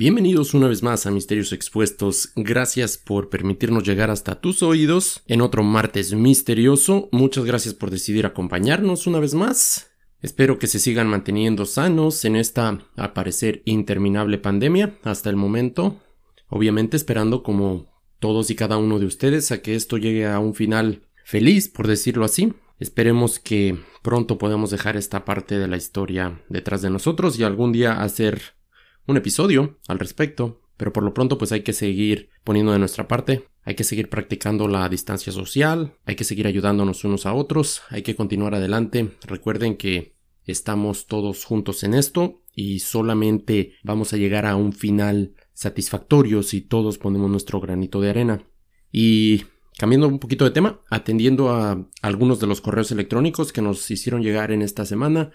Bienvenidos una vez más a Misterios Expuestos. Gracias por permitirnos llegar hasta tus oídos en otro martes misterioso. Muchas gracias por decidir acompañarnos una vez más. Espero que se sigan manteniendo sanos en esta, a parecer, interminable pandemia hasta el momento. Obviamente esperando como todos y cada uno de ustedes a que esto llegue a un final feliz, por decirlo así. Esperemos que pronto podamos dejar esta parte de la historia detrás de nosotros y algún día hacer un episodio al respecto, pero por lo pronto pues hay que seguir poniendo de nuestra parte, hay que seguir practicando la distancia social, hay que seguir ayudándonos unos a otros, hay que continuar adelante. Recuerden que estamos todos juntos en esto y solamente vamos a llegar a un final satisfactorio si todos ponemos nuestro granito de arena. Y cambiando un poquito de tema, atendiendo a algunos de los correos electrónicos que nos hicieron llegar en esta semana,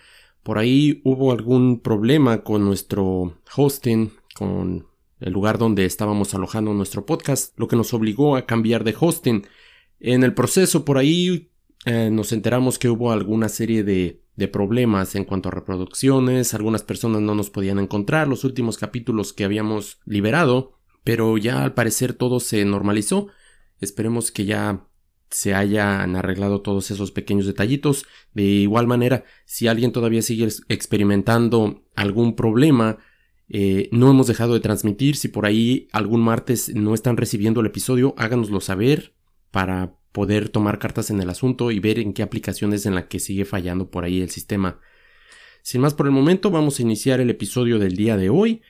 por ahí hubo algún problema con nuestro hosting, con el lugar donde estábamos alojando nuestro podcast, lo que nos obligó a cambiar de hosting. En el proceso por ahí eh, nos enteramos que hubo alguna serie de, de problemas en cuanto a reproducciones, algunas personas no nos podían encontrar los últimos capítulos que habíamos liberado, pero ya al parecer todo se normalizó. Esperemos que ya se hayan arreglado todos esos pequeños detallitos. De igual manera, si alguien todavía sigue experimentando algún problema, eh, no hemos dejado de transmitir. Si por ahí algún martes no están recibiendo el episodio, háganoslo saber para poder tomar cartas en el asunto y ver en qué aplicaciones en la que sigue fallando por ahí el sistema. Sin más por el momento, vamos a iniciar el episodio del día de hoy.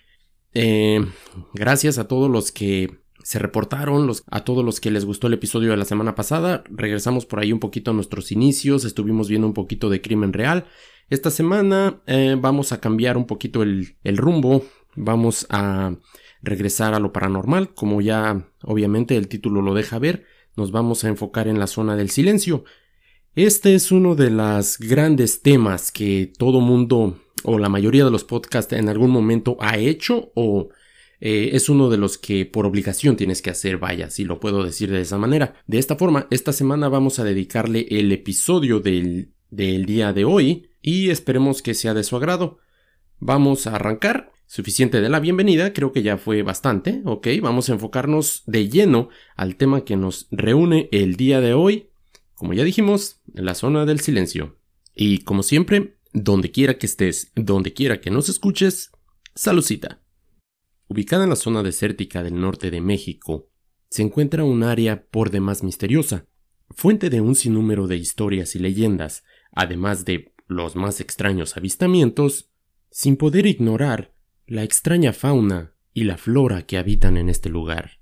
Eh, gracias a todos los que se reportaron a todos los que les gustó el episodio de la semana pasada. Regresamos por ahí un poquito a nuestros inicios, estuvimos viendo un poquito de crimen real. Esta semana eh, vamos a cambiar un poquito el, el rumbo, vamos a regresar a lo paranormal, como ya obviamente el título lo deja ver, nos vamos a enfocar en la zona del silencio. Este es uno de los grandes temas que todo mundo o la mayoría de los podcasts en algún momento ha hecho o eh, es uno de los que por obligación tienes que hacer, vaya, si lo puedo decir de esa manera. De esta forma, esta semana vamos a dedicarle el episodio del, del día de hoy y esperemos que sea de su agrado. Vamos a arrancar. Suficiente de la bienvenida, creo que ya fue bastante, ok, vamos a enfocarnos de lleno al tema que nos reúne el día de hoy, como ya dijimos, la zona del silencio. Y como siempre, donde quiera que estés, donde quiera que nos escuches, saludcita. Ubicada en la zona desértica del norte de México, se encuentra un área por demás misteriosa, fuente de un sinnúmero de historias y leyendas, además de los más extraños avistamientos, sin poder ignorar la extraña fauna y la flora que habitan en este lugar.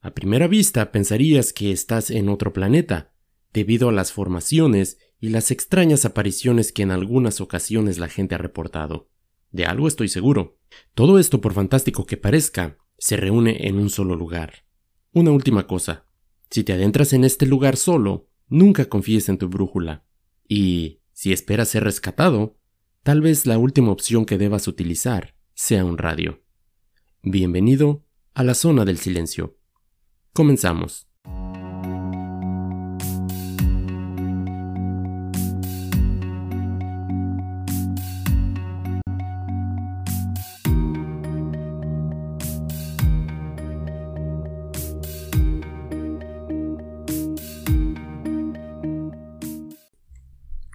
A primera vista pensarías que estás en otro planeta, debido a las formaciones y las extrañas apariciones que en algunas ocasiones la gente ha reportado. De algo estoy seguro. Todo esto, por fantástico que parezca, se reúne en un solo lugar. Una última cosa. Si te adentras en este lugar solo, nunca confíes en tu brújula. Y, si esperas ser rescatado, tal vez la última opción que debas utilizar sea un radio. Bienvenido a la zona del silencio. Comenzamos.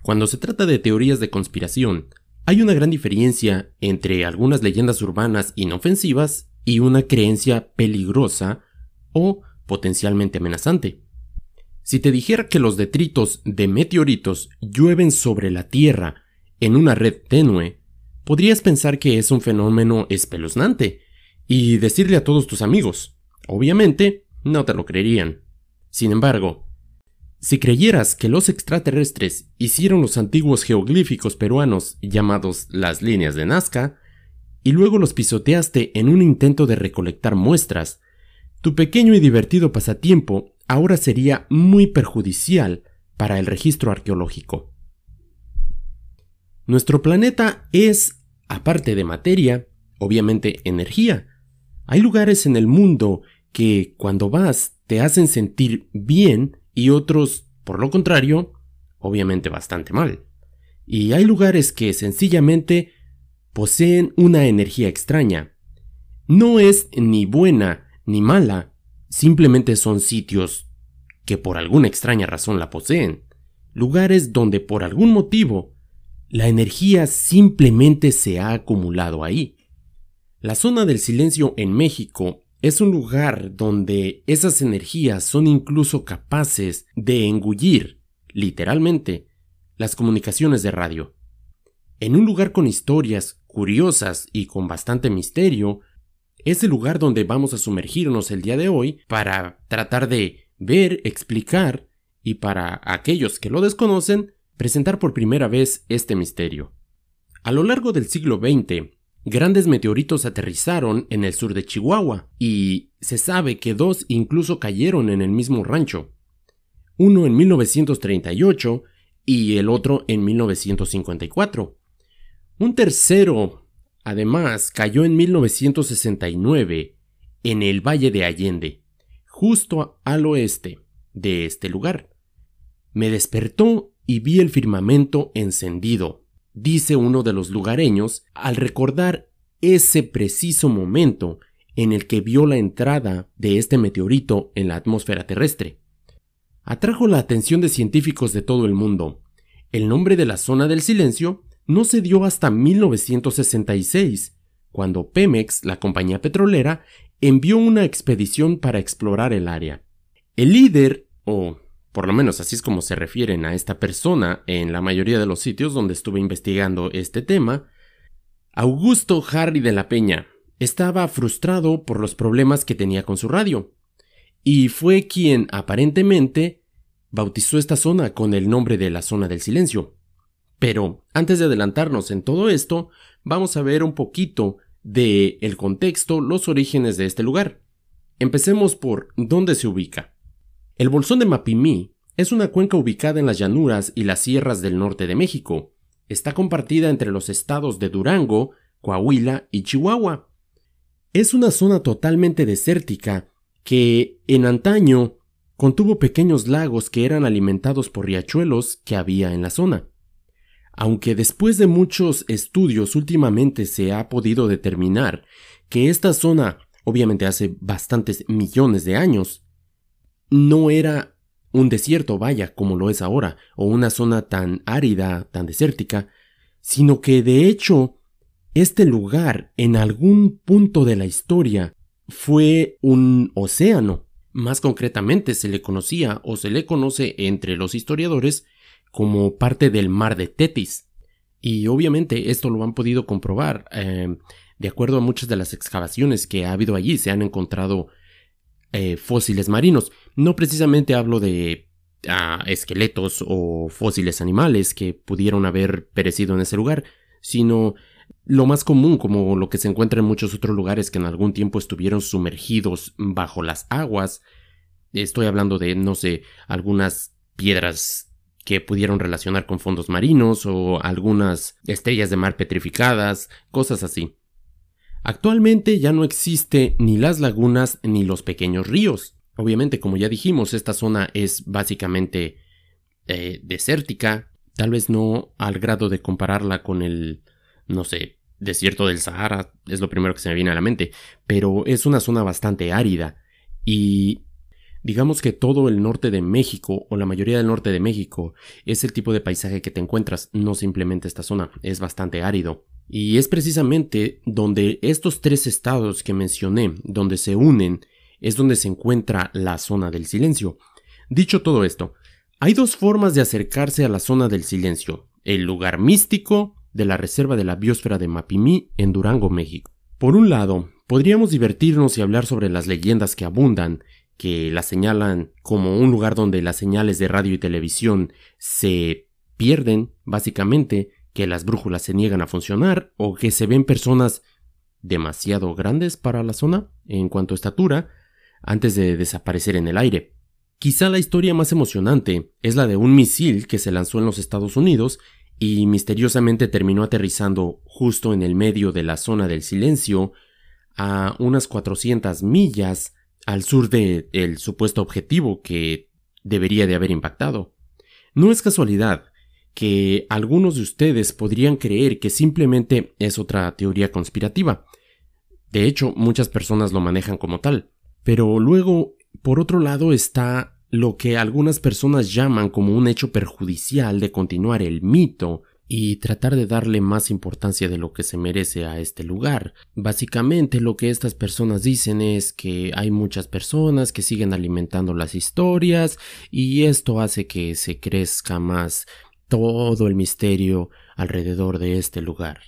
Cuando se trata de teorías de conspiración, hay una gran diferencia entre algunas leyendas urbanas inofensivas y una creencia peligrosa o potencialmente amenazante. Si te dijera que los detritos de meteoritos llueven sobre la Tierra en una red tenue, podrías pensar que es un fenómeno espeluznante y decirle a todos tus amigos. Obviamente, no te lo creerían. Sin embargo, si creyeras que los extraterrestres hicieron los antiguos geoglíficos peruanos llamados las líneas de Nazca, y luego los pisoteaste en un intento de recolectar muestras, tu pequeño y divertido pasatiempo ahora sería muy perjudicial para el registro arqueológico. Nuestro planeta es, aparte de materia, obviamente energía. Hay lugares en el mundo que, cuando vas, te hacen sentir bien y otros, por lo contrario, obviamente bastante mal. Y hay lugares que sencillamente poseen una energía extraña. No es ni buena ni mala, simplemente son sitios que por alguna extraña razón la poseen, lugares donde por algún motivo la energía simplemente se ha acumulado ahí. La zona del silencio en México es un lugar donde esas energías son incluso capaces de engullir, literalmente, las comunicaciones de radio. En un lugar con historias curiosas y con bastante misterio, es el lugar donde vamos a sumergirnos el día de hoy para tratar de ver, explicar y para aquellos que lo desconocen, presentar por primera vez este misterio. A lo largo del siglo XX, grandes meteoritos aterrizaron en el sur de Chihuahua y se sabe que dos incluso cayeron en el mismo rancho. Uno en 1938 y el otro en 1954. Un tercero, además, cayó en 1969 en el Valle de Allende, justo al oeste de este lugar. Me despertó y vi el firmamento encendido, dice uno de los lugareños al recordar ese preciso momento en el que vio la entrada de este meteorito en la atmósfera terrestre. Atrajo la atención de científicos de todo el mundo. El nombre de la zona del silencio no se dio hasta 1966, cuando Pemex, la compañía petrolera, envió una expedición para explorar el área. El líder, o por lo menos así es como se refieren a esta persona en la mayoría de los sitios donde estuve investigando este tema, Augusto Harry de la Peña estaba frustrado por los problemas que tenía con su radio, y fue quien aparentemente bautizó esta zona con el nombre de la zona del silencio. Pero antes de adelantarnos en todo esto, vamos a ver un poquito de el contexto, los orígenes de este lugar. Empecemos por dónde se ubica. El Bolsón de Mapimí es una cuenca ubicada en las llanuras y las sierras del norte de México. Está compartida entre los estados de Durango, Coahuila y Chihuahua. Es una zona totalmente desértica que, en antaño, contuvo pequeños lagos que eran alimentados por riachuelos que había en la zona. Aunque después de muchos estudios últimamente se ha podido determinar que esta zona, obviamente hace bastantes millones de años, no era un desierto, vaya, como lo es ahora, o una zona tan árida, tan desértica, sino que de hecho este lugar en algún punto de la historia fue un océano. Más concretamente se le conocía o se le conoce entre los historiadores como parte del mar de Tetis. Y obviamente esto lo han podido comprobar. Eh, de acuerdo a muchas de las excavaciones que ha habido allí, se han encontrado eh, fósiles marinos. No precisamente hablo de ah, esqueletos o fósiles animales que pudieron haber perecido en ese lugar, sino lo más común, como lo que se encuentra en muchos otros lugares que en algún tiempo estuvieron sumergidos bajo las aguas. Estoy hablando de, no sé, algunas piedras que pudieron relacionar con fondos marinos o algunas estrellas de mar petrificadas, cosas así. Actualmente ya no existe ni las lagunas ni los pequeños ríos. Obviamente, como ya dijimos, esta zona es básicamente eh, desértica, tal vez no al grado de compararla con el, no sé, desierto del Sahara, es lo primero que se me viene a la mente, pero es una zona bastante árida y digamos que todo el norte de México o la mayoría del norte de México es el tipo de paisaje que te encuentras, no simplemente esta zona, es bastante árido. Y es precisamente donde estos tres estados que mencioné, donde se unen, es donde se encuentra la zona del silencio. Dicho todo esto, hay dos formas de acercarse a la zona del silencio, el lugar místico de la Reserva de la Biosfera de Mapimí en Durango, México. Por un lado, podríamos divertirnos y hablar sobre las leyendas que abundan, que la señalan como un lugar donde las señales de radio y televisión se pierden, básicamente, que las brújulas se niegan a funcionar o que se ven personas demasiado grandes para la zona en cuanto a estatura antes de desaparecer en el aire. Quizá la historia más emocionante es la de un misil que se lanzó en los Estados Unidos y misteriosamente terminó aterrizando justo en el medio de la zona del silencio a unas 400 millas al sur del el supuesto objetivo que debería de haber impactado. No es casualidad que algunos de ustedes podrían creer que simplemente es otra teoría conspirativa. De hecho, muchas personas lo manejan como tal. Pero luego, por otro lado, está lo que algunas personas llaman como un hecho perjudicial de continuar el mito y tratar de darle más importancia de lo que se merece a este lugar. Básicamente lo que estas personas dicen es que hay muchas personas que siguen alimentando las historias y esto hace que se crezca más todo el misterio alrededor de este lugar.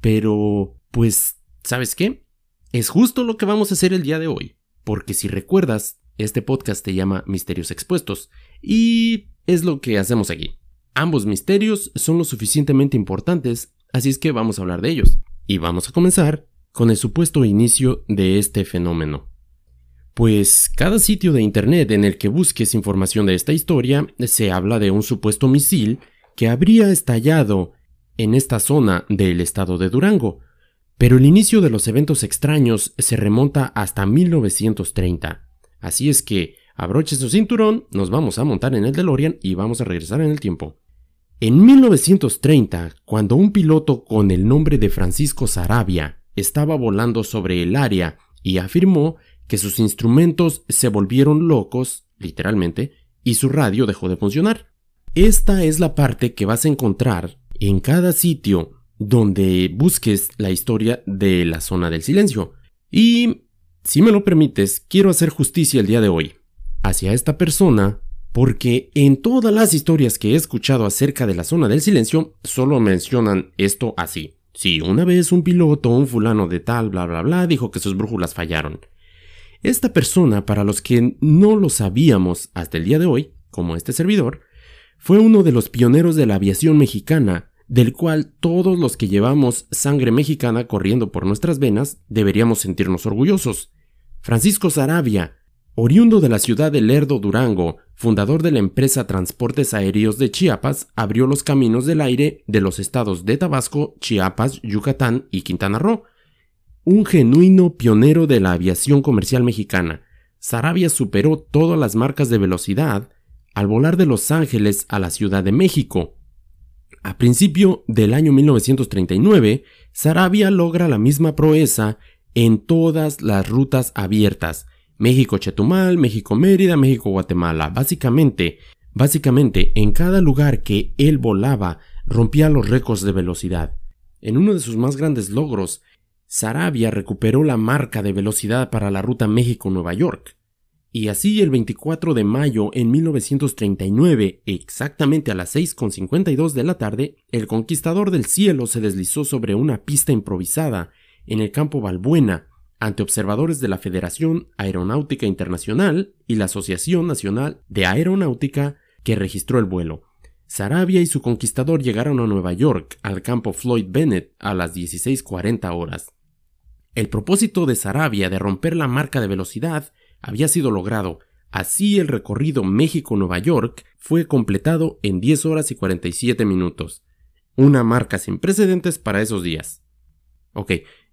Pero, pues, ¿sabes qué? Es justo lo que vamos a hacer el día de hoy, porque si recuerdas, este podcast te llama Misterios Expuestos y es lo que hacemos aquí. Ambos misterios son lo suficientemente importantes, así es que vamos a hablar de ellos. Y vamos a comenzar con el supuesto inicio de este fenómeno. Pues cada sitio de Internet en el que busques información de esta historia se habla de un supuesto misil que habría estallado en esta zona del estado de Durango, pero el inicio de los eventos extraños se remonta hasta 1930. Así es que abroche su cinturón, nos vamos a montar en el DeLorean y vamos a regresar en el tiempo. En 1930, cuando un piloto con el nombre de Francisco Sarabia estaba volando sobre el área y afirmó que sus instrumentos se volvieron locos, literalmente, y su radio dejó de funcionar. Esta es la parte que vas a encontrar en cada sitio donde busques la historia de la zona del silencio. Y si me lo permites, quiero hacer justicia el día de hoy hacia esta persona porque en todas las historias que he escuchado acerca de la zona del silencio solo mencionan esto así. Si una vez un piloto, un fulano de tal, bla, bla, bla, dijo que sus brújulas fallaron. Esta persona, para los que no lo sabíamos hasta el día de hoy, como este servidor, fue uno de los pioneros de la aviación mexicana del cual todos los que llevamos sangre mexicana corriendo por nuestras venas deberíamos sentirnos orgullosos. Francisco Sarabia, oriundo de la ciudad de Lerdo, Durango, fundador de la empresa Transportes Aéreos de Chiapas, abrió los caminos del aire de los estados de Tabasco, Chiapas, Yucatán y Quintana Roo. Un genuino pionero de la aviación comercial mexicana, Sarabia superó todas las marcas de velocidad al volar de Los Ángeles a la Ciudad de México. A principio del año 1939, Sarabia logra la misma proeza en todas las rutas abiertas. México-Chetumal, México-Mérida, México-Guatemala. Básicamente, básicamente, en cada lugar que él volaba, rompía los récords de velocidad. En uno de sus más grandes logros, Sarabia recuperó la marca de velocidad para la ruta México-Nueva York. Y así el 24 de mayo en 1939, exactamente a las 6.52 de la tarde, el conquistador del cielo se deslizó sobre una pista improvisada en el campo Balbuena ante observadores de la Federación Aeronáutica Internacional y la Asociación Nacional de Aeronáutica que registró el vuelo. Sarabia y su conquistador llegaron a Nueva York al campo Floyd Bennett a las 16.40 horas. El propósito de Sarabia de romper la marca de velocidad había sido logrado, así el recorrido México-Nueva York fue completado en 10 horas y 47 minutos, una marca sin precedentes para esos días. Ok,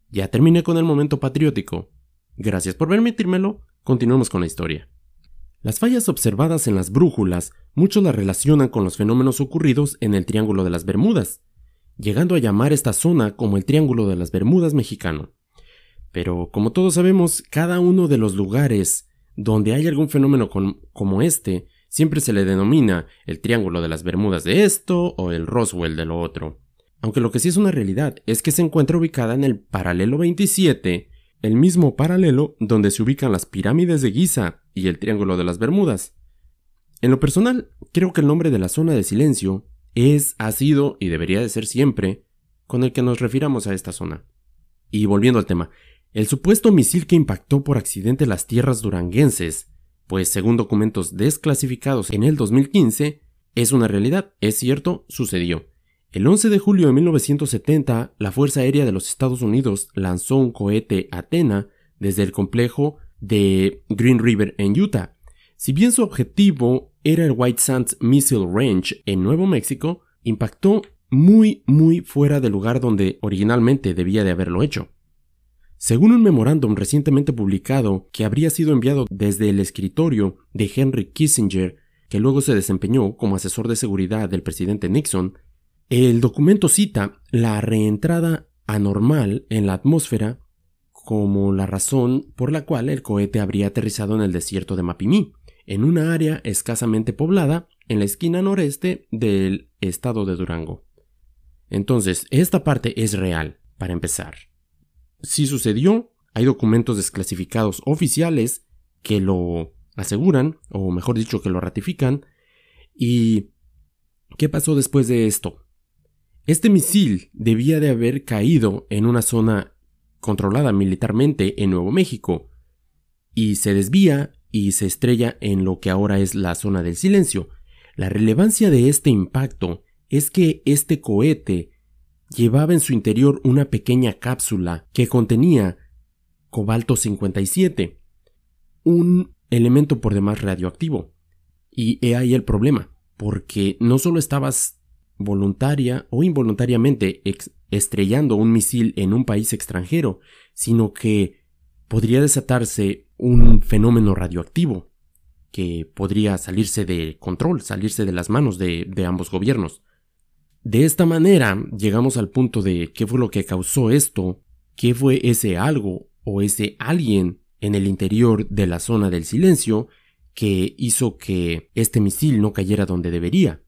ya terminé con el momento patriótico. Gracias por permitírmelo. Continuemos con la historia. Las fallas observadas en las brújulas muchos las relacionan con los fenómenos ocurridos en el Triángulo de las Bermudas, llegando a llamar esta zona como el Triángulo de las Bermudas mexicano. Pero, como todos sabemos, cada uno de los lugares donde hay algún fenómeno como este siempre se le denomina el Triángulo de las Bermudas de esto o el Roswell de lo otro. Aunque lo que sí es una realidad es que se encuentra ubicada en el paralelo 27, el mismo paralelo donde se ubican las pirámides de Giza y el Triángulo de las Bermudas. En lo personal, creo que el nombre de la zona de silencio es, ha sido y debería de ser siempre con el que nos refiramos a esta zona. Y volviendo al tema, el supuesto misil que impactó por accidente las tierras duranguenses, pues según documentos desclasificados en el 2015, es una realidad, es cierto, sucedió. El 11 de julio de 1970, la Fuerza Aérea de los Estados Unidos lanzó un cohete Athena desde el complejo de Green River en Utah. Si bien su objetivo era el White Sands Missile Range en Nuevo México, impactó muy muy fuera del lugar donde originalmente debía de haberlo hecho. Según un memorándum recientemente publicado que habría sido enviado desde el escritorio de Henry Kissinger, que luego se desempeñó como asesor de seguridad del presidente Nixon, el documento cita la reentrada anormal en la atmósfera como la razón por la cual el cohete habría aterrizado en el desierto de Mapimí, en una área escasamente poblada en la esquina noreste del estado de Durango. Entonces, esta parte es real, para empezar. Si sucedió, hay documentos desclasificados oficiales que lo aseguran, o mejor dicho, que lo ratifican. ¿Y qué pasó después de esto? Este misil debía de haber caído en una zona controlada militarmente en Nuevo México, y se desvía y se estrella en lo que ahora es la zona del silencio. La relevancia de este impacto es que este cohete llevaba en su interior una pequeña cápsula que contenía cobalto 57, un elemento por demás radioactivo. Y he ahí el problema, porque no solo estabas voluntaria o involuntariamente estrellando un misil en un país extranjero, sino que podría desatarse un fenómeno radioactivo que podría salirse de control, salirse de las manos de, de ambos gobiernos. De esta manera llegamos al punto de qué fue lo que causó esto, qué fue ese algo o ese alguien en el interior de la zona del silencio que hizo que este misil no cayera donde debería.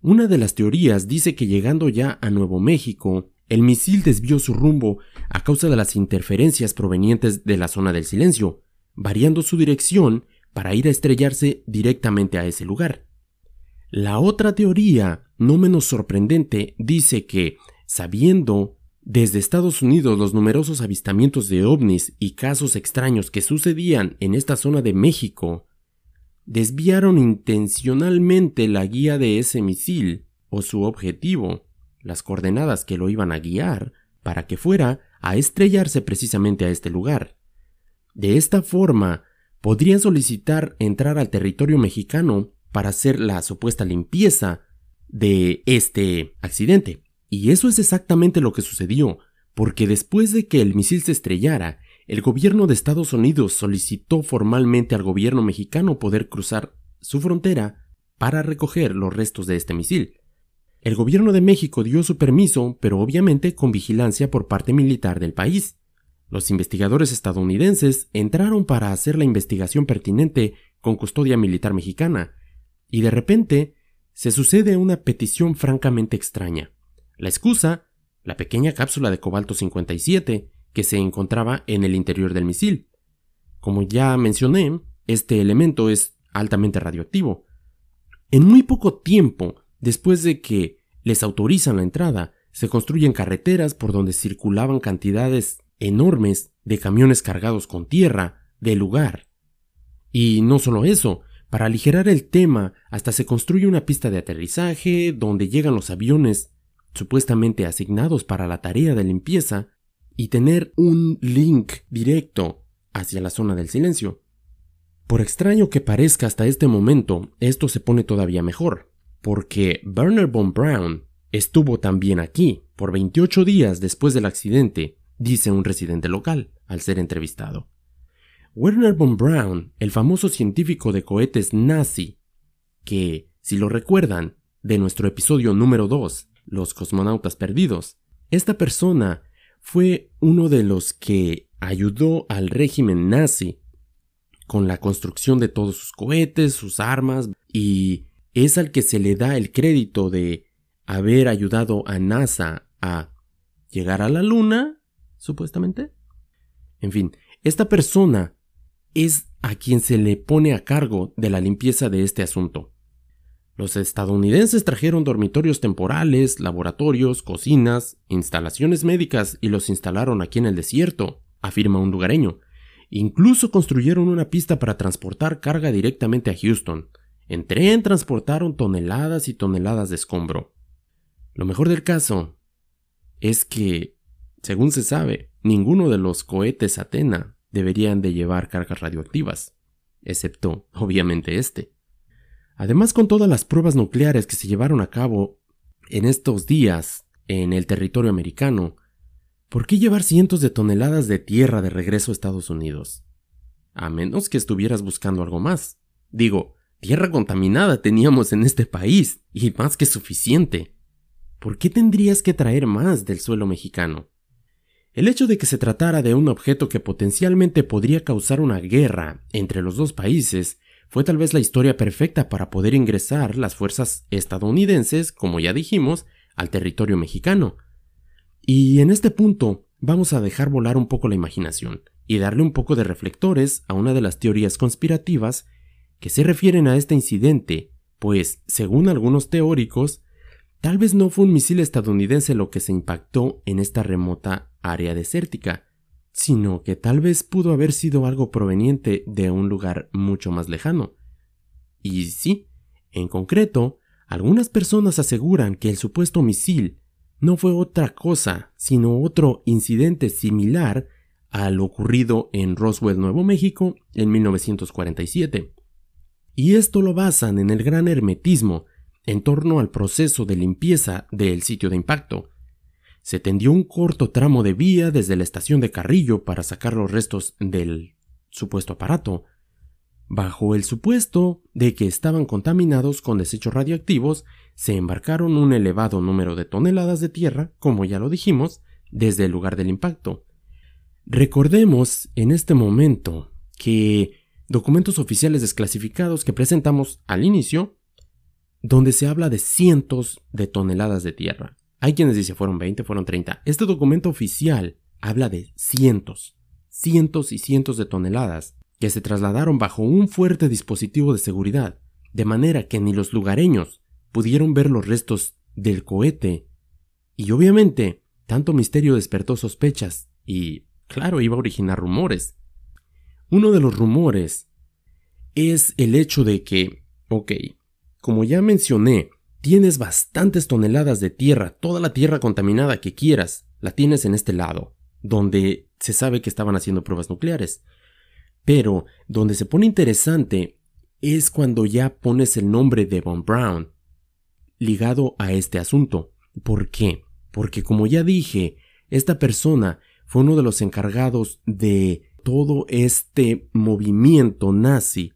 Una de las teorías dice que llegando ya a Nuevo México, el misil desvió su rumbo a causa de las interferencias provenientes de la zona del silencio, variando su dirección para ir a estrellarse directamente a ese lugar. La otra teoría, no menos sorprendente, dice que, sabiendo desde Estados Unidos los numerosos avistamientos de ovnis y casos extraños que sucedían en esta zona de México, desviaron intencionalmente la guía de ese misil o su objetivo, las coordenadas que lo iban a guiar, para que fuera a estrellarse precisamente a este lugar. De esta forma, podrían solicitar entrar al territorio mexicano para hacer la supuesta limpieza de este accidente. Y eso es exactamente lo que sucedió, porque después de que el misil se estrellara el gobierno de Estados Unidos solicitó formalmente al gobierno mexicano poder cruzar su frontera para recoger los restos de este misil. El gobierno de México dio su permiso, pero obviamente con vigilancia por parte militar del país. Los investigadores estadounidenses entraron para hacer la investigación pertinente con custodia militar mexicana, y de repente se sucede una petición francamente extraña. La excusa, la pequeña cápsula de cobalto 57, que se encontraba en el interior del misil. Como ya mencioné, este elemento es altamente radioactivo. En muy poco tiempo, después de que les autorizan la entrada, se construyen carreteras por donde circulaban cantidades enormes de camiones cargados con tierra del lugar. Y no solo eso, para aligerar el tema, hasta se construye una pista de aterrizaje donde llegan los aviones supuestamente asignados para la tarea de limpieza y tener un link directo hacia la zona del silencio. Por extraño que parezca hasta este momento, esto se pone todavía mejor, porque Werner von Braun estuvo también aquí por 28 días después del accidente, dice un residente local al ser entrevistado. Werner von Braun, el famoso científico de cohetes nazi, que, si lo recuerdan, de nuestro episodio número 2, Los cosmonautas perdidos, esta persona fue uno de los que ayudó al régimen nazi con la construcción de todos sus cohetes, sus armas, y es al que se le da el crédito de haber ayudado a NASA a llegar a la Luna, supuestamente. En fin, esta persona es a quien se le pone a cargo de la limpieza de este asunto. Los estadounidenses trajeron dormitorios temporales, laboratorios, cocinas, instalaciones médicas y los instalaron aquí en el desierto, afirma un lugareño. Incluso construyeron una pista para transportar carga directamente a Houston. En tren transportaron toneladas y toneladas de escombro. Lo mejor del caso es que, según se sabe, ninguno de los cohetes Atena deberían de llevar cargas radioactivas, excepto, obviamente, este. Además, con todas las pruebas nucleares que se llevaron a cabo en estos días en el territorio americano, ¿por qué llevar cientos de toneladas de tierra de regreso a Estados Unidos? A menos que estuvieras buscando algo más. Digo, tierra contaminada teníamos en este país, y más que suficiente. ¿Por qué tendrías que traer más del suelo mexicano? El hecho de que se tratara de un objeto que potencialmente podría causar una guerra entre los dos países fue tal vez la historia perfecta para poder ingresar las fuerzas estadounidenses, como ya dijimos, al territorio mexicano. Y en este punto vamos a dejar volar un poco la imaginación y darle un poco de reflectores a una de las teorías conspirativas que se refieren a este incidente, pues, según algunos teóricos, tal vez no fue un misil estadounidense lo que se impactó en esta remota área desértica, sino que tal vez pudo haber sido algo proveniente de un lugar mucho más lejano. Y sí, en concreto, algunas personas aseguran que el supuesto misil no fue otra cosa, sino otro incidente similar al ocurrido en Roswell, Nuevo México, en 1947. Y esto lo basan en el gran hermetismo en torno al proceso de limpieza del sitio de impacto, se tendió un corto tramo de vía desde la estación de Carrillo para sacar los restos del supuesto aparato, bajo el supuesto de que estaban contaminados con desechos radioactivos, se embarcaron un elevado número de toneladas de tierra, como ya lo dijimos, desde el lugar del impacto. Recordemos en este momento que documentos oficiales desclasificados que presentamos al inicio, donde se habla de cientos de toneladas de tierra. Hay quienes dicen fueron 20, fueron 30. Este documento oficial habla de cientos, cientos y cientos de toneladas que se trasladaron bajo un fuerte dispositivo de seguridad, de manera que ni los lugareños pudieron ver los restos del cohete. Y obviamente, tanto misterio despertó sospechas y, claro, iba a originar rumores. Uno de los rumores es el hecho de que, ok, como ya mencioné, Tienes bastantes toneladas de tierra, toda la tierra contaminada que quieras, la tienes en este lado, donde se sabe que estaban haciendo pruebas nucleares. Pero donde se pone interesante es cuando ya pones el nombre de Von Brown ligado a este asunto. ¿Por qué? Porque como ya dije, esta persona fue uno de los encargados de todo este movimiento nazi,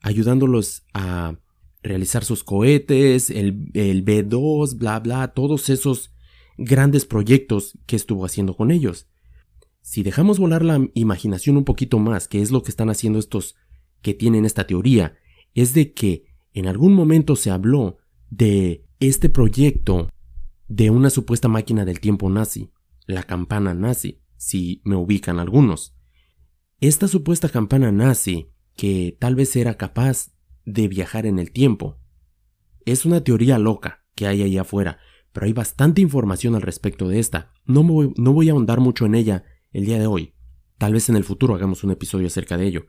ayudándolos a realizar sus cohetes, el, el B2, bla, bla, todos esos grandes proyectos que estuvo haciendo con ellos. Si dejamos volar la imaginación un poquito más, que es lo que están haciendo estos que tienen esta teoría, es de que en algún momento se habló de este proyecto de una supuesta máquina del tiempo nazi, la campana nazi, si me ubican algunos. Esta supuesta campana nazi, que tal vez era capaz de viajar en el tiempo. Es una teoría loca que hay ahí afuera, pero hay bastante información al respecto de esta. No, voy, no voy a ahondar mucho en ella el día de hoy. Tal vez en el futuro hagamos un episodio acerca de ello.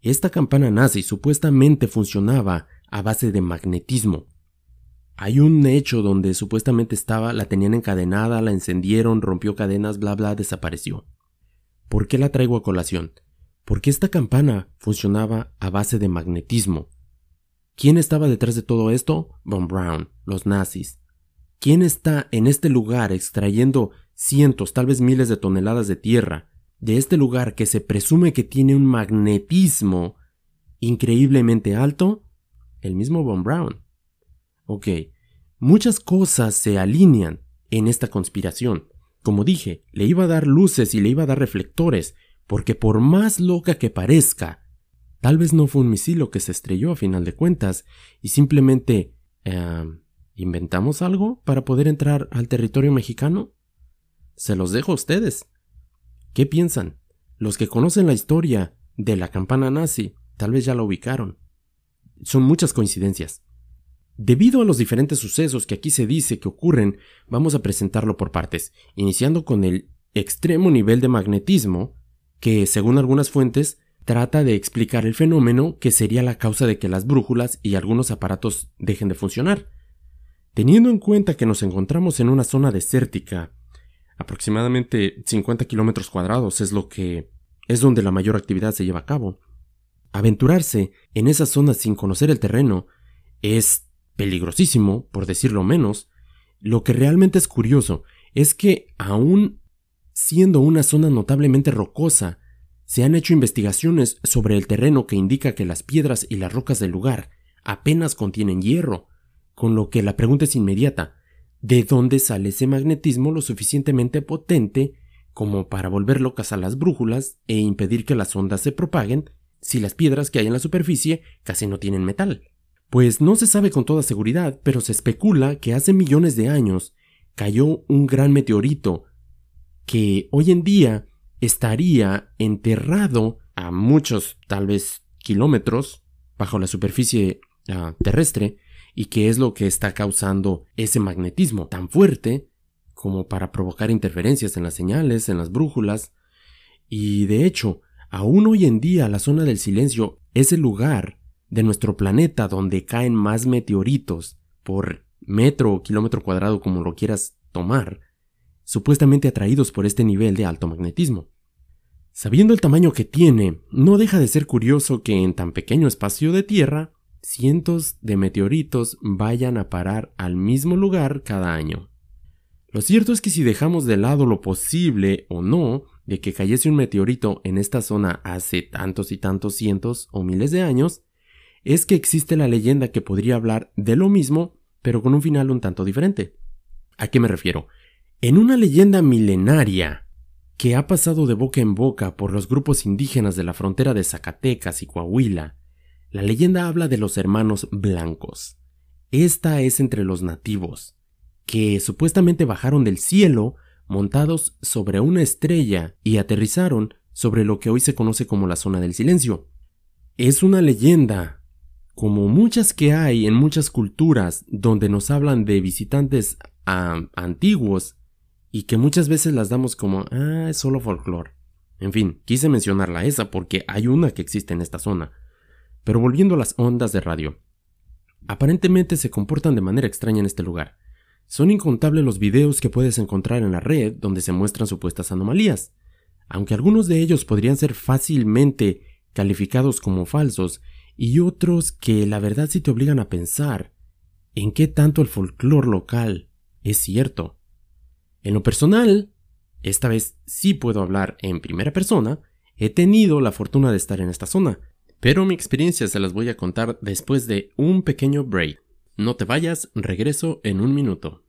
Esta campana nazi supuestamente funcionaba a base de magnetismo. Hay un hecho donde supuestamente estaba, la tenían encadenada, la encendieron, rompió cadenas, bla bla, desapareció. ¿Por qué la traigo a colación? Porque esta campana funcionaba a base de magnetismo. ¿Quién estaba detrás de todo esto? Von Braun, los nazis. ¿Quién está en este lugar extrayendo cientos, tal vez miles de toneladas de tierra, de este lugar que se presume que tiene un magnetismo increíblemente alto? El mismo Von Braun. Ok, muchas cosas se alinean en esta conspiración. Como dije, le iba a dar luces y le iba a dar reflectores, porque por más loca que parezca, Tal vez no fue un misil lo que se estrelló a final de cuentas y simplemente em, inventamos algo para poder entrar al territorio mexicano. Se los dejo a ustedes. ¿Qué piensan? Los que conocen la historia de la campana nazi tal vez ya la ubicaron. Son muchas coincidencias. Debido a los diferentes sucesos que aquí se dice que ocurren, vamos a presentarlo por partes, iniciando con el extremo nivel de magnetismo, que según algunas fuentes trata de explicar el fenómeno que sería la causa de que las brújulas y algunos aparatos dejen de funcionar. Teniendo en cuenta que nos encontramos en una zona desértica, aproximadamente 50 kilómetros cuadrados es lo que es donde la mayor actividad se lleva a cabo. Aventurarse en esa zona sin conocer el terreno es peligrosísimo, por decirlo menos. Lo que realmente es curioso es que aún siendo una zona notablemente rocosa, se han hecho investigaciones sobre el terreno que indica que las piedras y las rocas del lugar apenas contienen hierro, con lo que la pregunta es inmediata, ¿de dónde sale ese magnetismo lo suficientemente potente como para volver locas a las brújulas e impedir que las ondas se propaguen si las piedras que hay en la superficie casi no tienen metal. Pues no se sabe con toda seguridad, pero se especula que hace millones de años cayó un gran meteorito que hoy en día estaría enterrado a muchos, tal vez kilómetros, bajo la superficie ah, terrestre, y que es lo que está causando ese magnetismo tan fuerte como para provocar interferencias en las señales, en las brújulas, y de hecho, aún hoy en día la zona del silencio es el lugar de nuestro planeta donde caen más meteoritos por metro o kilómetro cuadrado como lo quieras tomar, supuestamente atraídos por este nivel de alto magnetismo. Sabiendo el tamaño que tiene, no deja de ser curioso que en tan pequeño espacio de tierra, cientos de meteoritos vayan a parar al mismo lugar cada año. Lo cierto es que si dejamos de lado lo posible o no de que cayese un meteorito en esta zona hace tantos y tantos cientos o miles de años, es que existe la leyenda que podría hablar de lo mismo, pero con un final un tanto diferente. ¿A qué me refiero? En una leyenda milenaria que ha pasado de boca en boca por los grupos indígenas de la frontera de Zacatecas y Coahuila, la leyenda habla de los hermanos blancos. Esta es entre los nativos, que supuestamente bajaron del cielo montados sobre una estrella y aterrizaron sobre lo que hoy se conoce como la zona del silencio. Es una leyenda, como muchas que hay en muchas culturas donde nos hablan de visitantes antiguos y que muchas veces las damos como, ah, es solo folclore. En fin, quise mencionarla esa porque hay una que existe en esta zona. Pero volviendo a las ondas de radio. Aparentemente se comportan de manera extraña en este lugar. Son incontables los videos que puedes encontrar en la red donde se muestran supuestas anomalías. Aunque algunos de ellos podrían ser fácilmente calificados como falsos y otros que la verdad sí te obligan a pensar en qué tanto el folclore local es cierto. En lo personal, esta vez sí puedo hablar en primera persona, he tenido la fortuna de estar en esta zona, pero mi experiencia se las voy a contar después de un pequeño break. No te vayas, regreso en un minuto.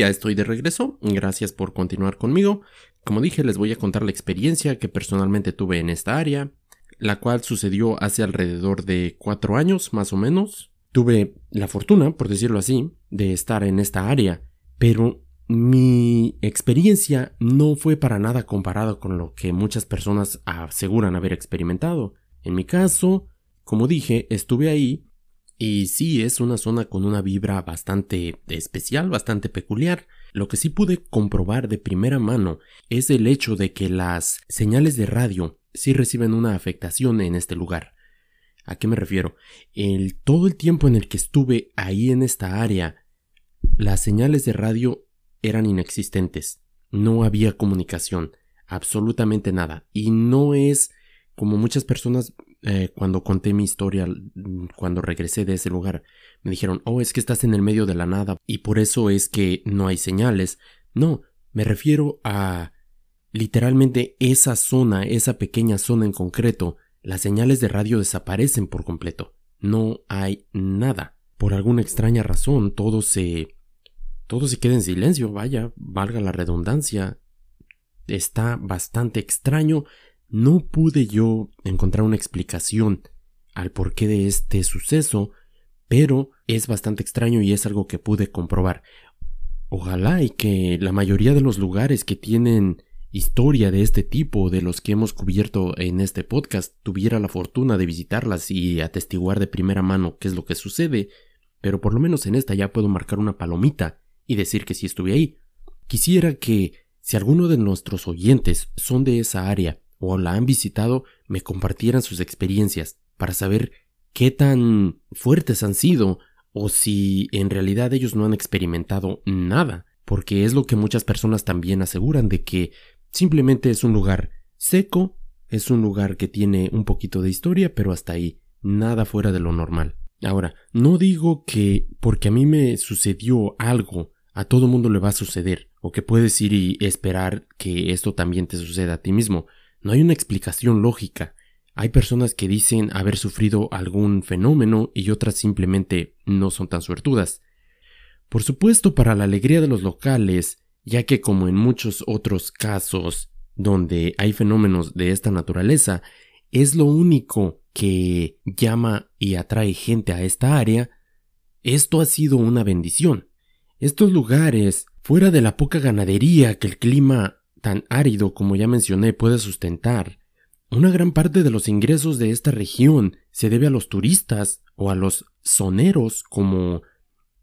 Ya estoy de regreso, gracias por continuar conmigo. Como dije, les voy a contar la experiencia que personalmente tuve en esta área, la cual sucedió hace alrededor de cuatro años más o menos. Tuve la fortuna, por decirlo así, de estar en esta área, pero mi experiencia no fue para nada comparada con lo que muchas personas aseguran haber experimentado. En mi caso, como dije, estuve ahí y sí, es una zona con una vibra bastante especial, bastante peculiar. Lo que sí pude comprobar de primera mano es el hecho de que las señales de radio sí reciben una afectación en este lugar. ¿A qué me refiero? Todo el tiempo en el que estuve ahí en esta área, las señales de radio eran inexistentes. No había comunicación, absolutamente nada. Y no es como muchas personas eh, cuando conté mi historia, mm, cuando regresé de ese lugar, me dijeron, oh, es que estás en el medio de la nada y por eso es que no hay señales. No, me refiero a literalmente esa zona, esa pequeña zona en concreto, las señales de radio desaparecen por completo. No hay nada. Por alguna extraña razón, todo se... todo se queda en silencio, vaya, valga la redundancia. Está bastante extraño, no pude yo encontrar una explicación al porqué de este suceso, pero es bastante extraño y es algo que pude comprobar. Ojalá y que la mayoría de los lugares que tienen historia de este tipo de los que hemos cubierto en este podcast tuviera la fortuna de visitarlas y atestiguar de primera mano qué es lo que sucede, pero por lo menos en esta ya puedo marcar una palomita y decir que sí estuve ahí. Quisiera que si alguno de nuestros oyentes son de esa área o la han visitado me compartieran sus experiencias para saber qué tan fuertes han sido o si en realidad ellos no han experimentado nada, porque es lo que muchas personas también aseguran de que Simplemente es un lugar seco, es un lugar que tiene un poquito de historia, pero hasta ahí, nada fuera de lo normal. Ahora, no digo que porque a mí me sucedió algo, a todo mundo le va a suceder, o que puedes ir y esperar que esto también te suceda a ti mismo. No hay una explicación lógica. Hay personas que dicen haber sufrido algún fenómeno y otras simplemente no son tan suertudas. Por supuesto, para la alegría de los locales, ya que como en muchos otros casos donde hay fenómenos de esta naturaleza, es lo único que llama y atrae gente a esta área, esto ha sido una bendición. Estos lugares, fuera de la poca ganadería que el clima tan árido como ya mencioné puede sustentar, una gran parte de los ingresos de esta región se debe a los turistas o a los soneros como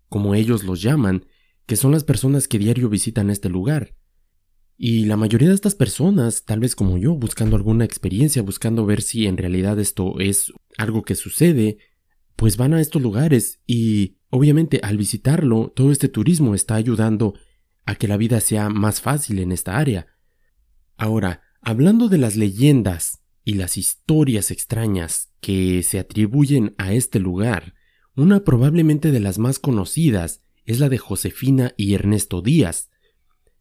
como ellos los llaman, que son las personas que diario visitan este lugar. Y la mayoría de estas personas, tal vez como yo, buscando alguna experiencia, buscando ver si en realidad esto es algo que sucede, pues van a estos lugares y obviamente al visitarlo, todo este turismo está ayudando a que la vida sea más fácil en esta área. Ahora, hablando de las leyendas y las historias extrañas que se atribuyen a este lugar, una probablemente de las más conocidas es la de Josefina y Ernesto Díaz,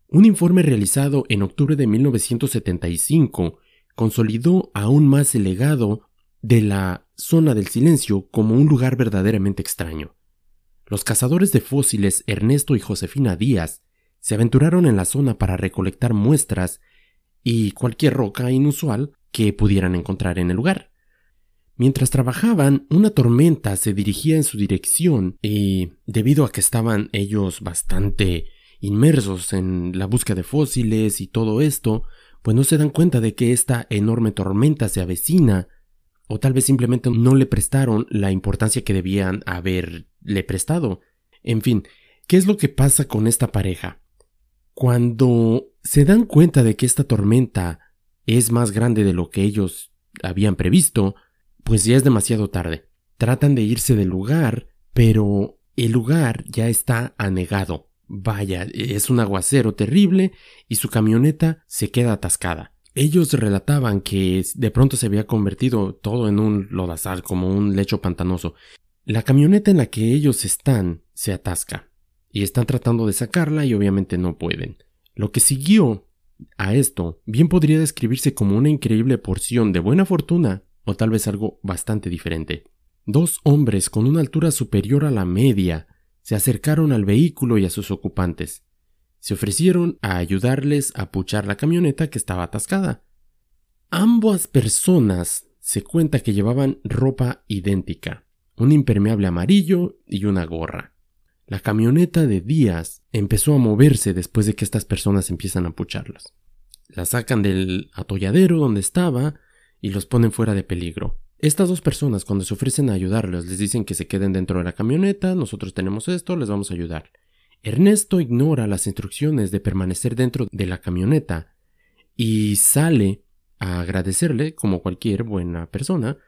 un informe realizado en octubre de 1975 consolidó aún más el legado de la zona del silencio como un lugar verdaderamente extraño. Los cazadores de fósiles Ernesto y Josefina Díaz se aventuraron en la zona para recolectar muestras y cualquier roca inusual que pudieran encontrar en el lugar. Mientras trabajaban, una tormenta se dirigía en su dirección y, debido a que estaban ellos bastante inmersos en la búsqueda de fósiles y todo esto, pues no se dan cuenta de que esta enorme tormenta se avecina, o tal vez simplemente no le prestaron la importancia que debían haberle prestado. En fin, ¿qué es lo que pasa con esta pareja? Cuando se dan cuenta de que esta tormenta es más grande de lo que ellos habían previsto, pues ya es demasiado tarde. Tratan de irse del lugar, pero el lugar ya está anegado. Vaya, es un aguacero terrible y su camioneta se queda atascada. Ellos relataban que de pronto se había convertido todo en un lodazal, como un lecho pantanoso. La camioneta en la que ellos están se atasca y están tratando de sacarla y obviamente no pueden. Lo que siguió a esto bien podría describirse como una increíble porción de buena fortuna o tal vez algo bastante diferente. Dos hombres con una altura superior a la media se acercaron al vehículo y a sus ocupantes. Se ofrecieron a ayudarles a puchar la camioneta que estaba atascada. Ambas personas se cuenta que llevaban ropa idéntica, un impermeable amarillo y una gorra. La camioneta de Díaz empezó a moverse después de que estas personas empiezan a pucharlas. La sacan del atolladero donde estaba y los ponen fuera de peligro. Estas dos personas cuando se ofrecen a ayudarles les dicen que se queden dentro de la camioneta, nosotros tenemos esto, les vamos a ayudar. Ernesto ignora las instrucciones de permanecer dentro de la camioneta y sale a agradecerle como cualquier buena persona,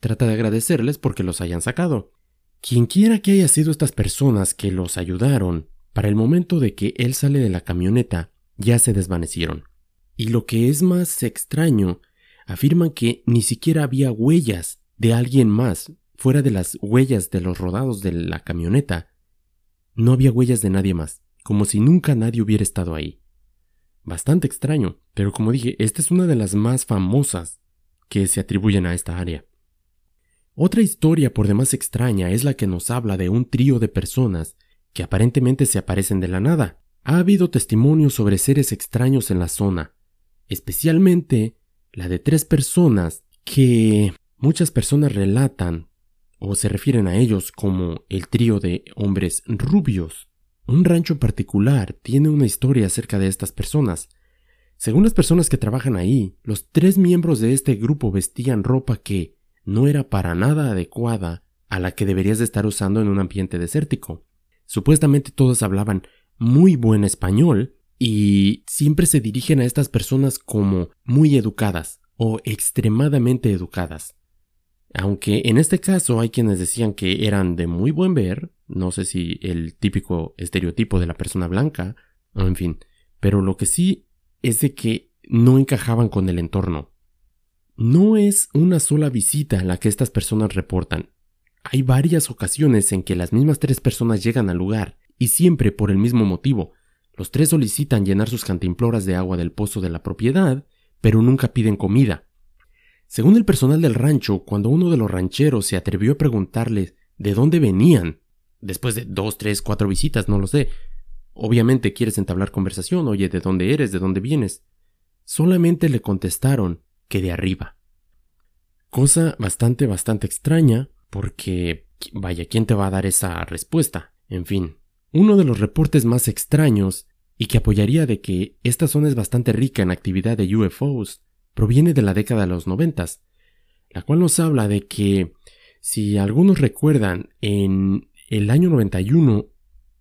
trata de agradecerles porque los hayan sacado. Quienquiera que haya sido estas personas que los ayudaron, para el momento de que él sale de la camioneta, ya se desvanecieron. Y lo que es más extraño afirman que ni siquiera había huellas de alguien más fuera de las huellas de los rodados de la camioneta. No había huellas de nadie más, como si nunca nadie hubiera estado ahí. Bastante extraño, pero como dije, esta es una de las más famosas que se atribuyen a esta área. Otra historia por demás extraña es la que nos habla de un trío de personas que aparentemente se aparecen de la nada. Ha habido testimonios sobre seres extraños en la zona, especialmente la de tres personas que muchas personas relatan o se refieren a ellos como el trío de hombres rubios. Un rancho en particular tiene una historia acerca de estas personas. Según las personas que trabajan ahí, los tres miembros de este grupo vestían ropa que no era para nada adecuada a la que deberías de estar usando en un ambiente desértico. Supuestamente todos hablaban muy buen español y siempre se dirigen a estas personas como muy educadas o extremadamente educadas. Aunque en este caso hay quienes decían que eran de muy buen ver, no sé si el típico estereotipo de la persona blanca, en fin, pero lo que sí es de que no encajaban con el entorno. No es una sola visita la que estas personas reportan. Hay varias ocasiones en que las mismas tres personas llegan al lugar, y siempre por el mismo motivo. Los tres solicitan llenar sus cantimploras de agua del pozo de la propiedad, pero nunca piden comida. Según el personal del rancho, cuando uno de los rancheros se atrevió a preguntarles de dónde venían, después de dos, tres, cuatro visitas, no lo sé, obviamente quieres entablar conversación, oye, ¿de dónde eres? ¿De dónde vienes? Solamente le contestaron que de arriba. Cosa bastante, bastante extraña, porque, vaya, ¿quién te va a dar esa respuesta? En fin, uno de los reportes más extraños y que apoyaría de que esta zona es bastante rica en actividad de UFOs proviene de la década de los noventas, la cual nos habla de que, si algunos recuerdan, en el año 91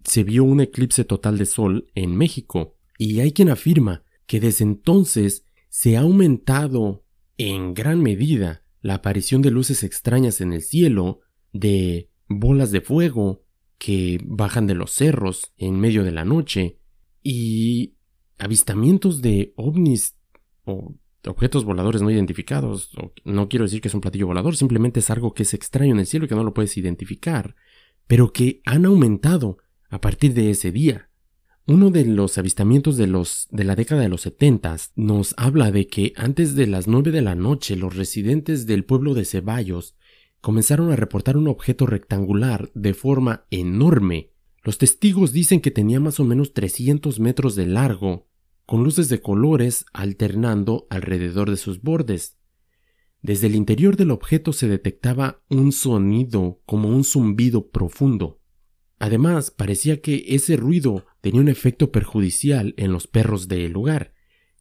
se vio un eclipse total de sol en México, y hay quien afirma que desde entonces se ha aumentado en gran medida la aparición de luces extrañas en el cielo, de bolas de fuego que bajan de los cerros en medio de la noche, y avistamientos de ovnis o objetos voladores no identificados, no quiero decir que es un platillo volador, simplemente es algo que es extraño en el cielo y que no lo puedes identificar, pero que han aumentado a partir de ese día. Uno de los avistamientos de, los, de la década de los setentas nos habla de que antes de las nueve de la noche los residentes del pueblo de Ceballos comenzaron a reportar un objeto rectangular de forma enorme. Los testigos dicen que tenía más o menos 300 metros de largo con luces de colores alternando alrededor de sus bordes. Desde el interior del objeto se detectaba un sonido como un zumbido profundo. Además, parecía que ese ruido tenía un efecto perjudicial en los perros del lugar,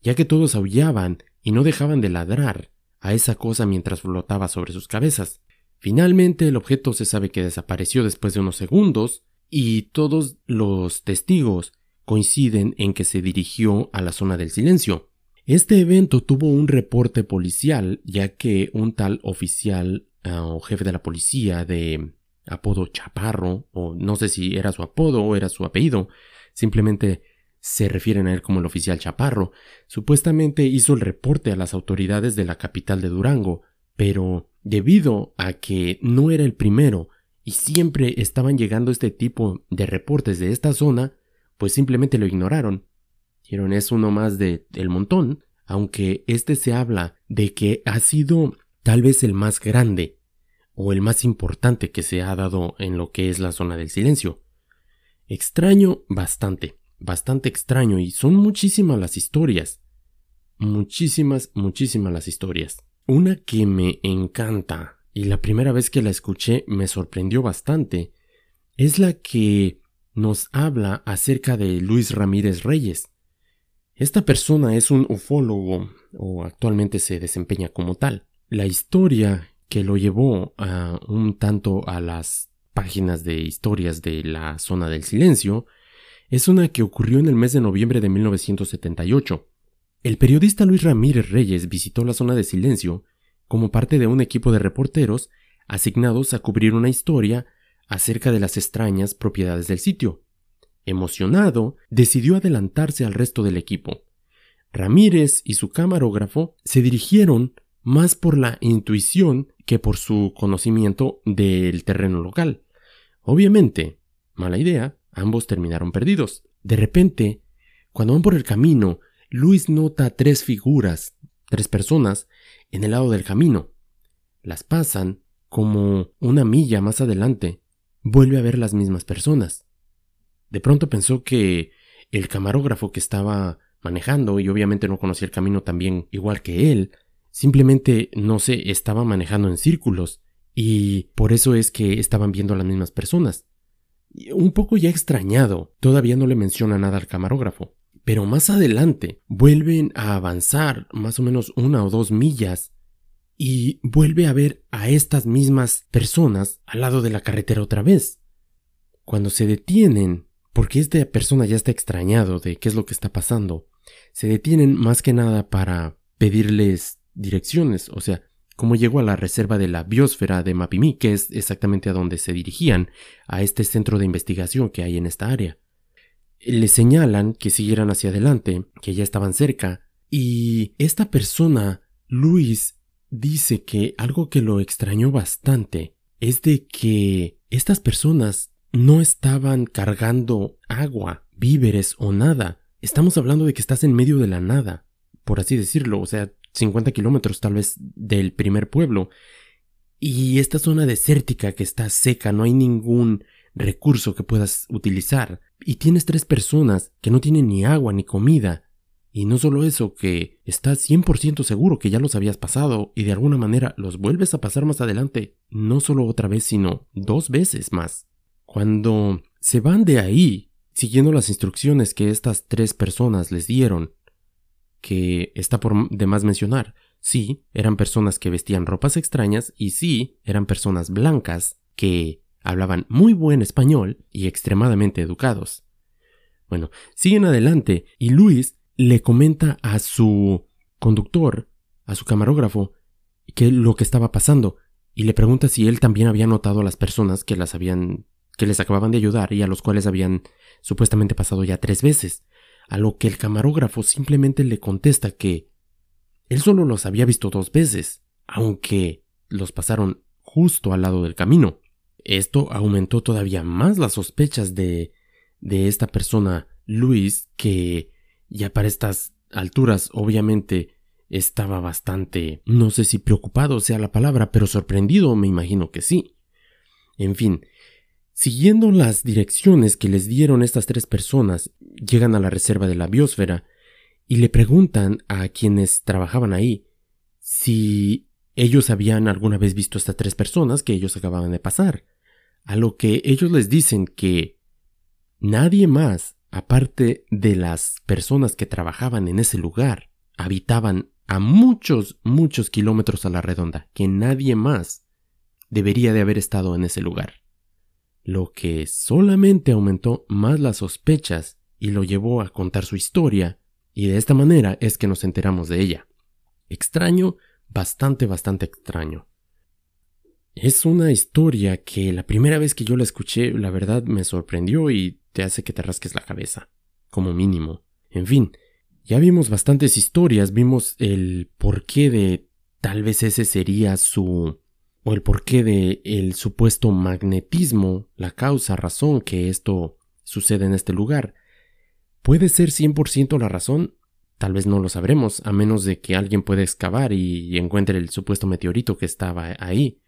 ya que todos aullaban y no dejaban de ladrar a esa cosa mientras flotaba sobre sus cabezas. Finalmente el objeto se sabe que desapareció después de unos segundos y todos los testigos coinciden en que se dirigió a la zona del silencio. Este evento tuvo un reporte policial, ya que un tal oficial ah, o jefe de la policía de apodo Chaparro, o no sé si era su apodo o era su apellido, simplemente se refieren a él como el oficial Chaparro, supuestamente hizo el reporte a las autoridades de la capital de Durango, pero debido a que no era el primero y siempre estaban llegando este tipo de reportes de esta zona, pues simplemente lo ignoraron. Dijeron es uno más de el montón, aunque este se habla de que ha sido tal vez el más grande o el más importante que se ha dado en lo que es la zona del silencio. Extraño bastante, bastante extraño y son muchísimas las historias. Muchísimas, muchísimas las historias. Una que me encanta y la primera vez que la escuché me sorprendió bastante es la que nos habla acerca de Luis Ramírez Reyes. Esta persona es un ufólogo o actualmente se desempeña como tal. La historia que lo llevó a un tanto a las páginas de historias de la zona del silencio es una que ocurrió en el mes de noviembre de 1978. El periodista Luis Ramírez Reyes visitó la zona de silencio como parte de un equipo de reporteros asignados a cubrir una historia acerca de las extrañas propiedades del sitio. Emocionado, decidió adelantarse al resto del equipo. Ramírez y su camarógrafo se dirigieron más por la intuición que por su conocimiento del terreno local. Obviamente, mala idea, ambos terminaron perdidos. De repente, cuando van por el camino, Luis nota tres figuras, tres personas, en el lado del camino. Las pasan como una milla más adelante vuelve a ver las mismas personas. De pronto pensó que el camarógrafo que estaba manejando, y obviamente no conocía el camino tan bien igual que él, simplemente, no sé, estaba manejando en círculos, y por eso es que estaban viendo a las mismas personas. Un poco ya extrañado, todavía no le menciona nada al camarógrafo, pero más adelante vuelven a avanzar más o menos una o dos millas y vuelve a ver a estas mismas personas al lado de la carretera otra vez. Cuando se detienen, porque esta persona ya está extrañado de qué es lo que está pasando, se detienen más que nada para pedirles direcciones, o sea, cómo llegó a la reserva de la biosfera de Mapimí, que es exactamente a donde se dirigían, a este centro de investigación que hay en esta área. Les señalan que siguieran hacia adelante, que ya estaban cerca, Y esta persona, Luis, dice que algo que lo extrañó bastante es de que estas personas no estaban cargando agua, víveres o nada. Estamos hablando de que estás en medio de la nada, por así decirlo, o sea, 50 kilómetros tal vez del primer pueblo. Y esta zona desértica que está seca, no hay ningún recurso que puedas utilizar. Y tienes tres personas que no tienen ni agua ni comida. Y no solo eso, que estás 100% seguro que ya los habías pasado y de alguna manera los vuelves a pasar más adelante, no solo otra vez, sino dos veces más. Cuando se van de ahí, siguiendo las instrucciones que estas tres personas les dieron, que está por demás mencionar, sí, eran personas que vestían ropas extrañas y sí, eran personas blancas que hablaban muy buen español y extremadamente educados. Bueno, siguen adelante y Luis le comenta a su conductor, a su camarógrafo, que lo que estaba pasando, y le pregunta si él también había notado a las personas que las habían que les acababan de ayudar y a los cuales habían supuestamente pasado ya tres veces, a lo que el camarógrafo simplemente le contesta que él solo los había visto dos veces, aunque los pasaron justo al lado del camino. Esto aumentó todavía más las sospechas de de esta persona, Luis, que ya para estas alturas obviamente estaba bastante, no sé si preocupado sea la palabra, pero sorprendido me imagino que sí. En fin, siguiendo las direcciones que les dieron estas tres personas, llegan a la reserva de la biosfera y le preguntan a quienes trabajaban ahí si ellos habían alguna vez visto a estas tres personas que ellos acababan de pasar, a lo que ellos les dicen que nadie más aparte de las personas que trabajaban en ese lugar, habitaban a muchos, muchos kilómetros a la redonda, que nadie más debería de haber estado en ese lugar. Lo que solamente aumentó más las sospechas y lo llevó a contar su historia, y de esta manera es que nos enteramos de ella. Extraño, bastante, bastante extraño. Es una historia que la primera vez que yo la escuché, la verdad me sorprendió y te hace que te rasques la cabeza, como mínimo. En fin, ya vimos bastantes historias, vimos el porqué de tal vez ese sería su o el porqué de el supuesto magnetismo, la causa, razón que esto sucede en este lugar. ¿Puede ser 100% la razón? Tal vez no lo sabremos, a menos de que alguien pueda excavar y encuentre el supuesto meteorito que estaba ahí.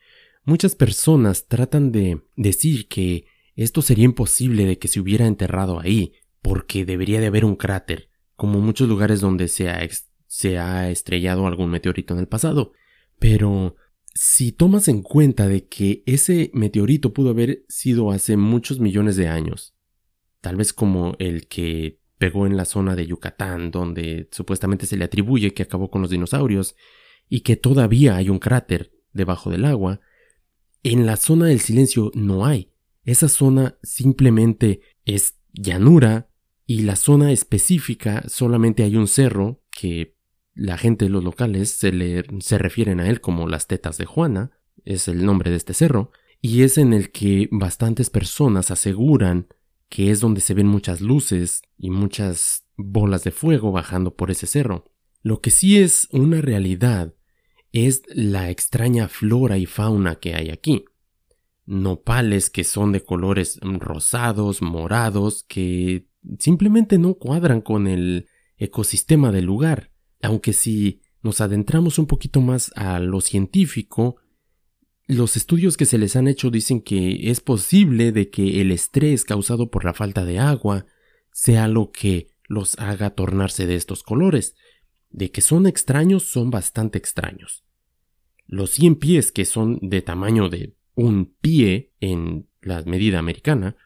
Muchas personas tratan de decir que esto sería imposible de que se hubiera enterrado ahí, porque debería de haber un cráter, como muchos lugares donde se ha, se ha estrellado algún meteorito en el pasado. Pero si tomas en cuenta de que ese meteorito pudo haber sido hace muchos millones de años, tal vez como el que pegó en la zona de Yucatán, donde supuestamente se le atribuye que acabó con los dinosaurios, y que todavía hay un cráter debajo del agua, en la zona del silencio no hay. Esa zona simplemente es llanura y la zona específica solamente hay un cerro que la gente los locales se, le, se refieren a él como las tetas de Juana, es el nombre de este cerro, y es en el que bastantes personas aseguran que es donde se ven muchas luces y muchas bolas de fuego bajando por ese cerro. Lo que sí es una realidad es la extraña flora y fauna que hay aquí. Nopales que son de colores rosados, morados, que simplemente no cuadran con el ecosistema del lugar. Aunque si nos adentramos un poquito más a lo científico, los estudios que se les han hecho dicen que es posible de que el estrés causado por la falta de agua sea lo que los haga tornarse de estos colores. De que son extraños, son bastante extraños. Los 100 pies que son de tamaño de un pie en la medida americana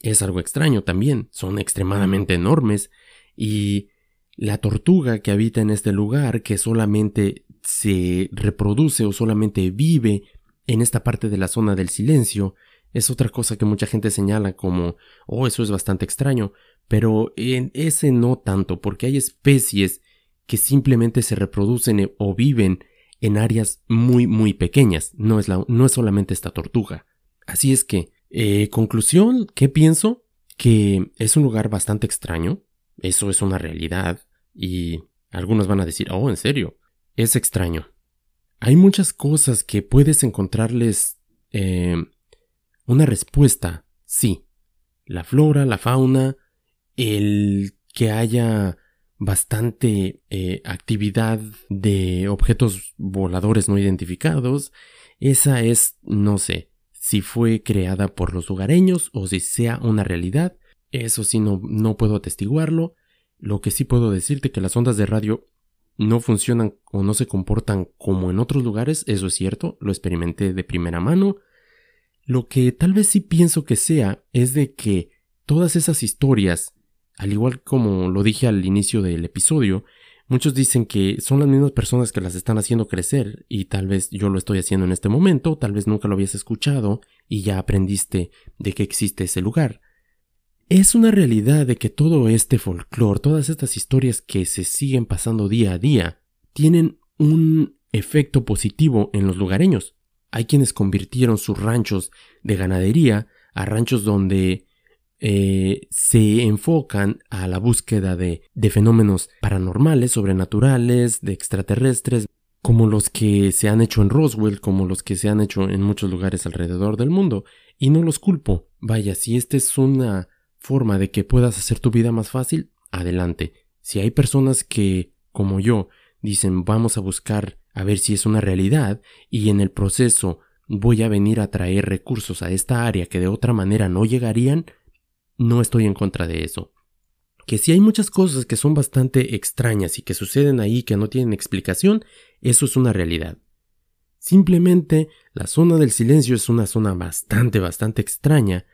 es algo extraño también, son extremadamente enormes y la tortuga que habita en este lugar que solamente se reproduce o solamente vive en esta parte de la zona del silencio es otra cosa que mucha gente señala como oh eso es bastante extraño pero en ese no tanto porque hay especies que simplemente se reproducen o viven en áreas muy muy pequeñas, no es, la, no es solamente esta tortuga. Así es que, eh, conclusión, ¿qué pienso? Que es un lugar bastante extraño, eso es una realidad, y Algunos van a decir, oh, en serio, es extraño. Hay muchas cosas que puedes encontrarles eh, una respuesta, sí. La flora, la fauna, el que haya bastante eh, actividad de objetos voladores no identificados, esa es, no sé, si fue creada por los lugareños o si sea una realidad, eso sí no, no puedo atestiguarlo. Lo que sí puedo decirte que las ondas de radio no funcionan o no se comportan como en otros lugares, eso es cierto, lo experimenté de primera mano. Lo que tal vez sí pienso que sea es de que todas esas historias, al igual como lo dije al inicio del episodio, muchos dicen que son las mismas personas que las están haciendo crecer y tal vez yo lo estoy haciendo en este momento, tal vez nunca lo habías escuchado y ya aprendiste de que existe ese lugar. Es una realidad de que todo este folclore, todas estas historias que se siguen pasando día a día, tienen un efecto positivo en los lugareños. Hay quienes convirtieron sus ranchos de ganadería a ranchos donde eh, se enfocan a la búsqueda de, de fenómenos paranormales, sobrenaturales, de extraterrestres, como los que se han hecho en Roswell, como los que se han hecho en muchos lugares alrededor del mundo. Y no los culpo. Vaya, si esta es una forma de que puedas hacer tu vida más fácil, adelante. Si hay personas que, como yo, dicen vamos a buscar a ver si es una realidad y en el proceso voy a venir a traer recursos a esta área que de otra manera no llegarían, no estoy en contra de eso. Que si hay muchas cosas que son bastante extrañas y que suceden ahí que no tienen explicación, eso es una realidad. Simplemente la zona del silencio es una zona bastante, bastante extraña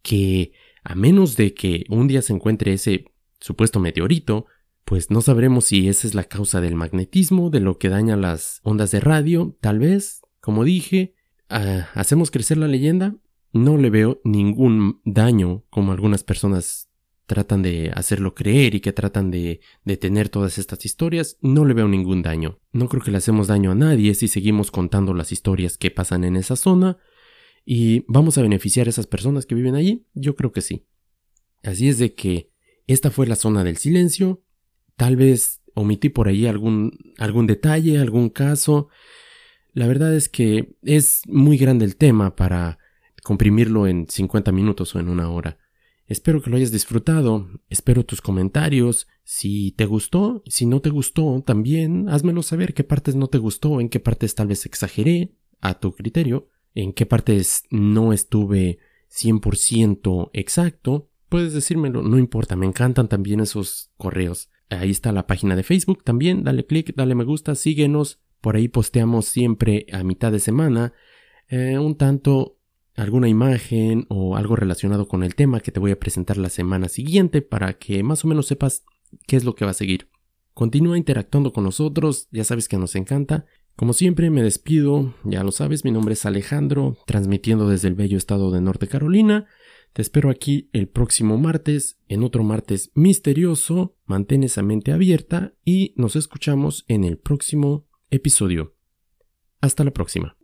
que a menos de que un día se encuentre ese supuesto meteorito, pues no sabremos si esa es la causa del magnetismo, de lo que daña las ondas de radio, tal vez, como dije, ah, hacemos crecer la leyenda, no le veo ningún daño como algunas personas tratan de hacerlo creer y que tratan de, de tener todas estas historias, no le veo ningún daño. No creo que le hacemos daño a nadie si seguimos contando las historias que pasan en esa zona, ¿Y vamos a beneficiar a esas personas que viven allí? Yo creo que sí. Así es de que esta fue la zona del silencio. Tal vez omití por ahí algún, algún detalle, algún caso. La verdad es que es muy grande el tema para comprimirlo en 50 minutos o en una hora. Espero que lo hayas disfrutado, espero tus comentarios, si te gustó, si no te gustó, también házmelo saber qué partes no te gustó, en qué partes tal vez exageré, a tu criterio en qué partes no estuve 100% exacto, puedes decírmelo, no importa, me encantan también esos correos. Ahí está la página de Facebook también, dale click, dale me gusta, síguenos, por ahí posteamos siempre a mitad de semana eh, un tanto alguna imagen o algo relacionado con el tema que te voy a presentar la semana siguiente para que más o menos sepas qué es lo que va a seguir. Continúa interactuando con nosotros, ya sabes que nos encanta como siempre me despido, ya lo sabes, mi nombre es Alejandro, transmitiendo desde el bello estado de Norte Carolina. Te espero aquí el próximo martes, en otro martes misterioso. Mantén esa mente abierta y nos escuchamos en el próximo episodio. Hasta la próxima.